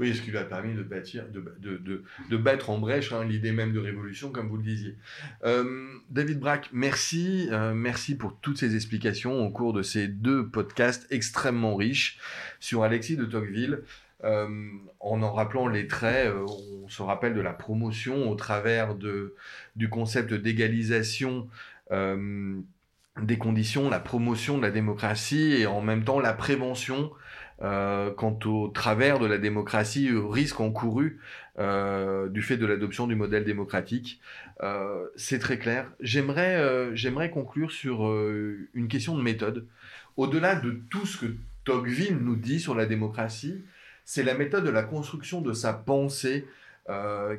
Oui, ce qui lui a permis de, bâtir, de, de, de, battre en brèche hein, l'idée même de révolution, comme vous le disiez. Euh, David Braque, merci, euh, merci pour toutes ces explications au cours de ces deux podcasts extrêmement riches sur Alexis de Tocqueville. Euh, en en rappelant les traits, on se rappelle de la promotion au travers de, du concept d'égalisation des conditions, la promotion de la démocratie et en même temps la prévention euh, quant au travers de la démocratie, au risque encouru euh, du fait de l'adoption du modèle démocratique. Euh, c'est très clair. J'aimerais, j'aimerais conclure sur une question de méthode. Au-delà de tout ce que Tocqueville nous dit sur la démocratie, c'est la méthode de la construction de sa pensée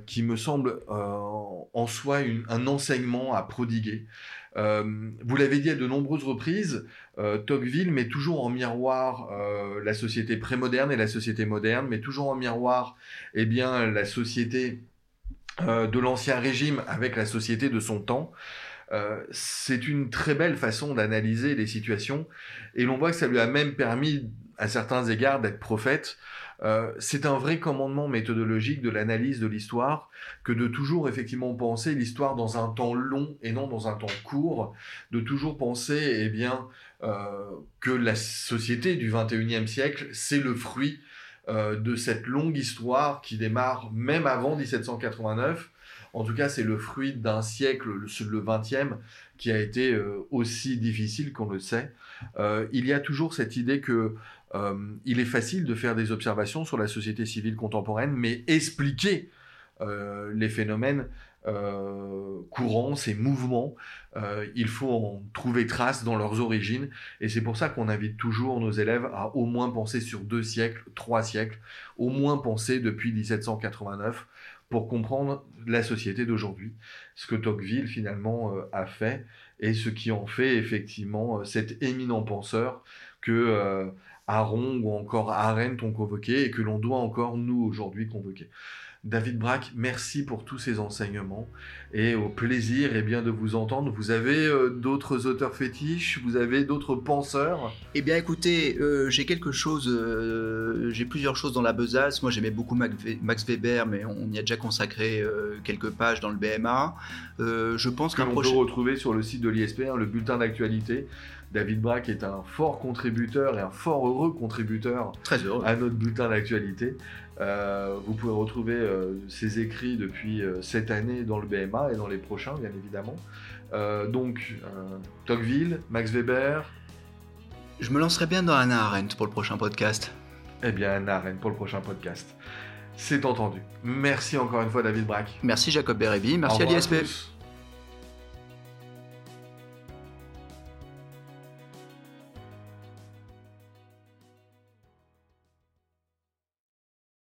qui me semble en soi un enseignement à prodiguer. Euh, vous l'avez dit à de nombreuses reprises, euh, Tocqueville met toujours en miroir euh, la société prémoderne et la société moderne, met toujours en miroir eh bien, la société de l'ancien régime avec la société de son temps. c'est une très belle façon d'analyser les situations et l'on voit que ça lui a même permis à certains égards d'être prophète Euh, c'est un vrai commandement méthodologique de l'analyse de l'histoire que de toujours effectivement penser l'histoire dans un temps long et non dans un temps court, de toujours penser eh bien euh, que la société du 21e siècle, c'est le fruit euh, de cette longue histoire qui démarre même avant 1789. En tout cas, c'est le fruit d'un siècle, le, le 20e, qui a été aussi difficile qu'on le sait. il y a toujours cette idée que euh, il est facile de faire des observations sur la société civile contemporaine, mais expliquer euh, les phénomènes euh, courants, ces mouvements, il faut en trouver trace dans leurs origines. Et c'est pour ça qu'on invite toujours nos élèves à au moins penser sur deux siècles, trois siècles, au moins penser depuis 1789 pour comprendre la société d'aujourd'hui, ce que Tocqueville finalement a fait et ce qui en fait effectivement cet éminent penseur que Aaron ou encore Arendt ont convoqué et que l'on doit encore, nous, aujourd'hui, convoquer. David Braque, merci pour tous ces enseignements et au plaisir eh bien, de vous entendre. Vous avez euh, d'autres auteurs fétiches? Vous avez d'autres penseurs? Eh bien écoutez, euh, j'ai quelque chose, euh, j'ai plusieurs choses dans la besace. Moi j'aimais beaucoup Max Weber, mais on y a déjà consacré quelques pages dans le BMA. je pense qu'un prochain... peut retrouver sur le site de l'ISP, hein, le bulletin d'actualité. David Braque est un fort contributeur et un fort heureux contributeur Très heureux. à notre bulletin d'actualité. Euh, vous pouvez retrouver euh, ses écrits depuis euh, cette année dans le BMA et dans les prochains, bien évidemment. donc, Tocqueville, Max Weber. Je me lancerai bien dans Anna Arendt pour le prochain podcast. Eh bien, Anna Arendt pour le prochain podcast. C'est entendu. Merci encore une fois, David Braque. Merci, Jacob Berebi. Merci à l'ISP.